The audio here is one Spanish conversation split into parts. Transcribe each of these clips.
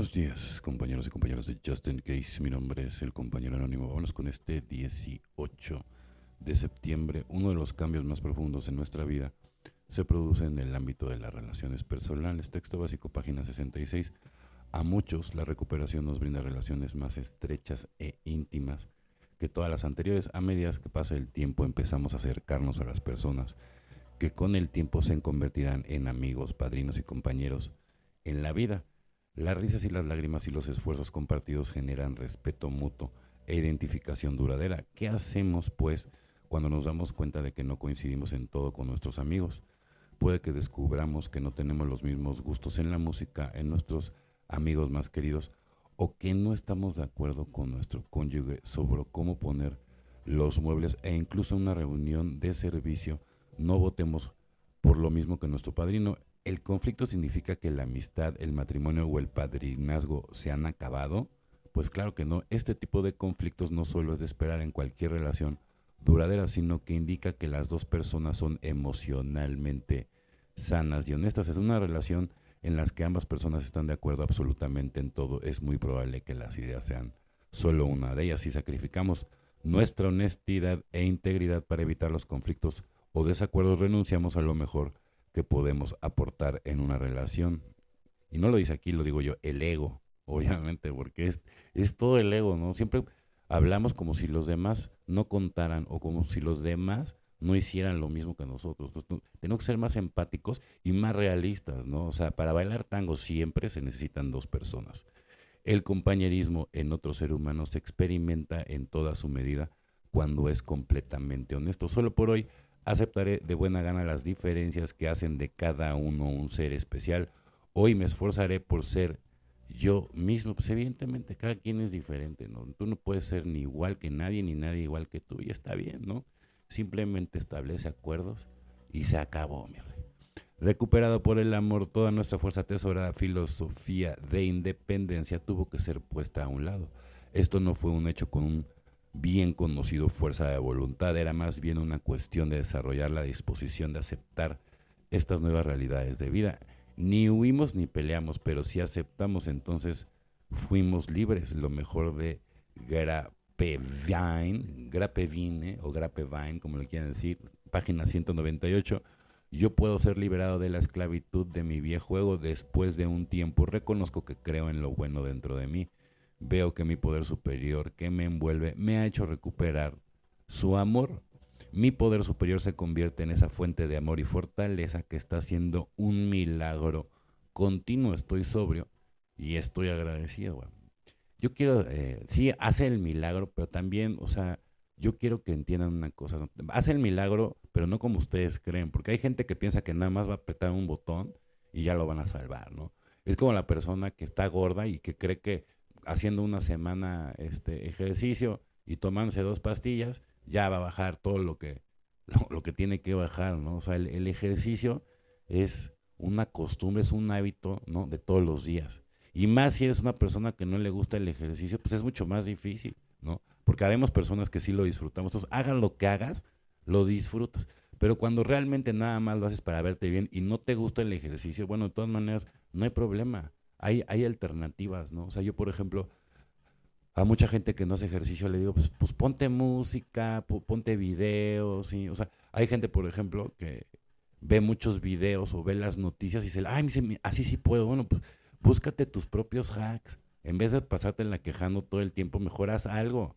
Buenos días, compañeros y compañeras de Justin Case. Mi nombre es el compañero anónimo. Vámonos con este 18 de septiembre. Uno de los cambios más profundos en nuestra vida se produce en el ámbito de las relaciones personales. Texto básico, página 66. A muchos la recuperación nos brinda relaciones más estrechas e íntimas que todas las anteriores. A medias que pasa el tiempo empezamos a acercarnos a las personas que con el tiempo se convertirán en amigos, padrinos y compañeros en la vida. Las risas y las lágrimas y los esfuerzos compartidos generan respeto mutuo e identificación duradera. ¿Qué hacemos, pues, cuando nos damos cuenta de que no coincidimos en todo con nuestros amigos? Puede que descubramos que no tenemos los mismos gustos en la música, en nuestros amigos más queridos, o que no estamos de acuerdo con nuestro cónyuge sobre cómo poner los muebles e incluso en una reunión de servicio no votemos por lo mismo que nuestro padrino. ¿El conflicto significa que la amistad, el matrimonio o el padrinazgo se han acabado? Pues claro que no. Este tipo de conflictos no solo es de esperar en cualquier relación duradera, sino que indica que las dos personas son emocionalmente sanas y honestas. Es una relación en la que ambas personas están de acuerdo absolutamente en todo. Es muy probable que las ideas sean solo una de ellas. Si sacrificamos nuestra honestidad e integridad para evitar los conflictos o desacuerdos, renunciamos a lo mejor que podemos aportar en una relación. Y no lo dice aquí, lo digo yo, el ego, obviamente, porque es, es todo el ego, ¿no? Siempre hablamos como si los demás no contaran o como si los demás no hicieran lo mismo que nosotros. Entonces, tenemos que ser más empáticos y más realistas, ¿no? O sea, para bailar tango siempre se necesitan dos personas. El compañerismo en otro ser humano se experimenta en toda su medida cuando es completamente honesto. Solo por hoy Aceptaré de buena gana las diferencias que hacen de cada uno un ser especial. Hoy me esforzaré por ser yo mismo. Pues evidentemente cada quien es diferente, ¿no? Tú no puedes ser ni igual que nadie, ni nadie igual que tú, y está bien, ¿no? Simplemente establece acuerdos y se acabó, mi rey. Recuperado por el amor, toda nuestra fuerza tesorada, filosofía de independencia tuvo que ser puesta a un lado. Esto no fue un hecho con un bien conocido fuerza de voluntad, era más bien una cuestión de desarrollar la disposición de aceptar estas nuevas realidades de vida. Ni huimos ni peleamos, pero si aceptamos entonces fuimos libres, lo mejor de Grapevine, Grapevine o Grapevine, como le quieran decir, página 198. Yo puedo ser liberado de la esclavitud de mi viejo ego después de un tiempo. Reconozco que creo en lo bueno dentro de mí veo que mi poder superior que me envuelve me ha hecho recuperar su amor. Mi poder superior se convierte en esa fuente de amor y fortaleza que está haciendo un milagro continuo. Estoy sobrio y estoy agradecido. Yo quiero, eh, sí, hace el milagro, pero también, o sea, yo quiero que entiendan una cosa. Hace el milagro, pero no como ustedes creen, porque hay gente que piensa que nada más va a apretar un botón y ya lo van a salvar, ¿no? Es como la persona que está gorda y que cree que haciendo una semana este ejercicio y tomándose dos pastillas, ya va a bajar todo lo que, lo, que tiene que bajar, ¿no? O sea, el, ejercicio es una costumbre, es un hábito, ¿no? De todos los días. Y más si eres una persona que no le gusta el ejercicio, pues es mucho más difícil, ¿no? Porque habemos personas que sí lo disfrutamos. Entonces, hagas lo que hagas, lo disfrutas. Pero cuando realmente nada más lo haces para verte bien y no te gusta el ejercicio, bueno, de todas maneras, no hay problema hay, hay alternativas, ¿no? O sea, yo, por ejemplo, a mucha gente que no hace ejercicio le digo, pues, pues ponte música, ponte videos, ¿sí? O sea, hay gente, por ejemplo, que ve muchos videos o ve las noticias y dice, ay, así sí puedo. Bueno, pues búscate tus propios hacks. En vez de pasarte en la quejando todo el tiempo, mejor haz algo,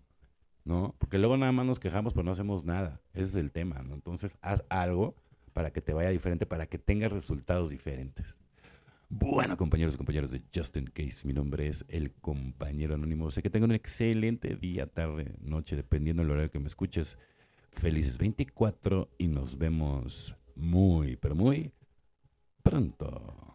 ¿no? Porque luego nada más nos quejamos, pero no hacemos nada. Ese es el tema, ¿no? Entonces, haz algo para que te vaya diferente, para que tengas resultados diferentes. Bueno, compañeros y compañeras de Justin Case, mi nombre es el compañero anónimo. Sé que tengan un excelente día, tarde, noche, dependiendo del horario que me escuches. Felices 24 y nos vemos muy, pero muy pronto.